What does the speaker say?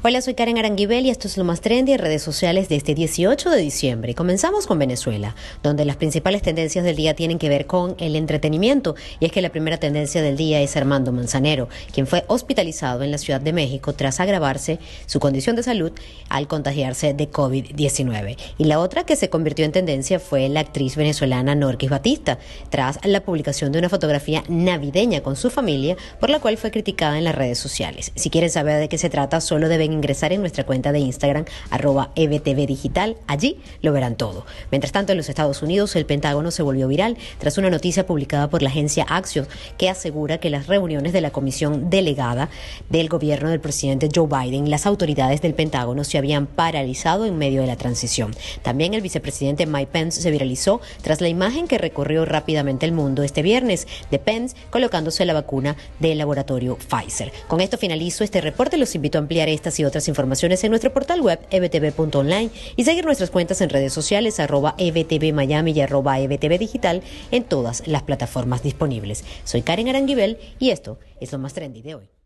Hola, soy Karen Aranguibel y esto es lo más trendy en redes sociales de este 18 de diciembre. Comenzamos con Venezuela, donde las principales tendencias del día tienen que ver con el entretenimiento. Y es que la primera tendencia del día es Armando Manzanero, quien fue hospitalizado en la Ciudad de México tras agravarse su condición de salud al contagiarse de COVID-19. Y la otra que se convirtió en tendencia fue la actriz venezolana Norquis Batista, tras la publicación de una fotografía navideña con su familia, por la cual fue criticada en las redes sociales. Si quieren saber de qué se trata, solo deben ingresar en nuestra cuenta de Instagram, arroba EBTV Digital. Allí lo verán todo. Mientras tanto, en los Estados Unidos, el Pentágono se volvió viral tras una noticia publicada por la agencia Axios que asegura que las reuniones de la comisión delegada del gobierno del presidente Joe Biden, las autoridades del Pentágono se habían paralizado en medio de la transición. También el vicepresidente Mike Pence se viralizó tras la imagen que recorrió rápidamente el mundo este viernes de Pence colocándose la vacuna del laboratorio Pfizer. Con esto finalizo este reporte. Los invito a ampliar y otras informaciones en nuestro portal web ebtv.online y seguir nuestras cuentas en redes sociales arroba ebtv Miami y arroba digital en todas las plataformas disponibles. Soy Karen Aranguibel y esto es lo más trendy de hoy.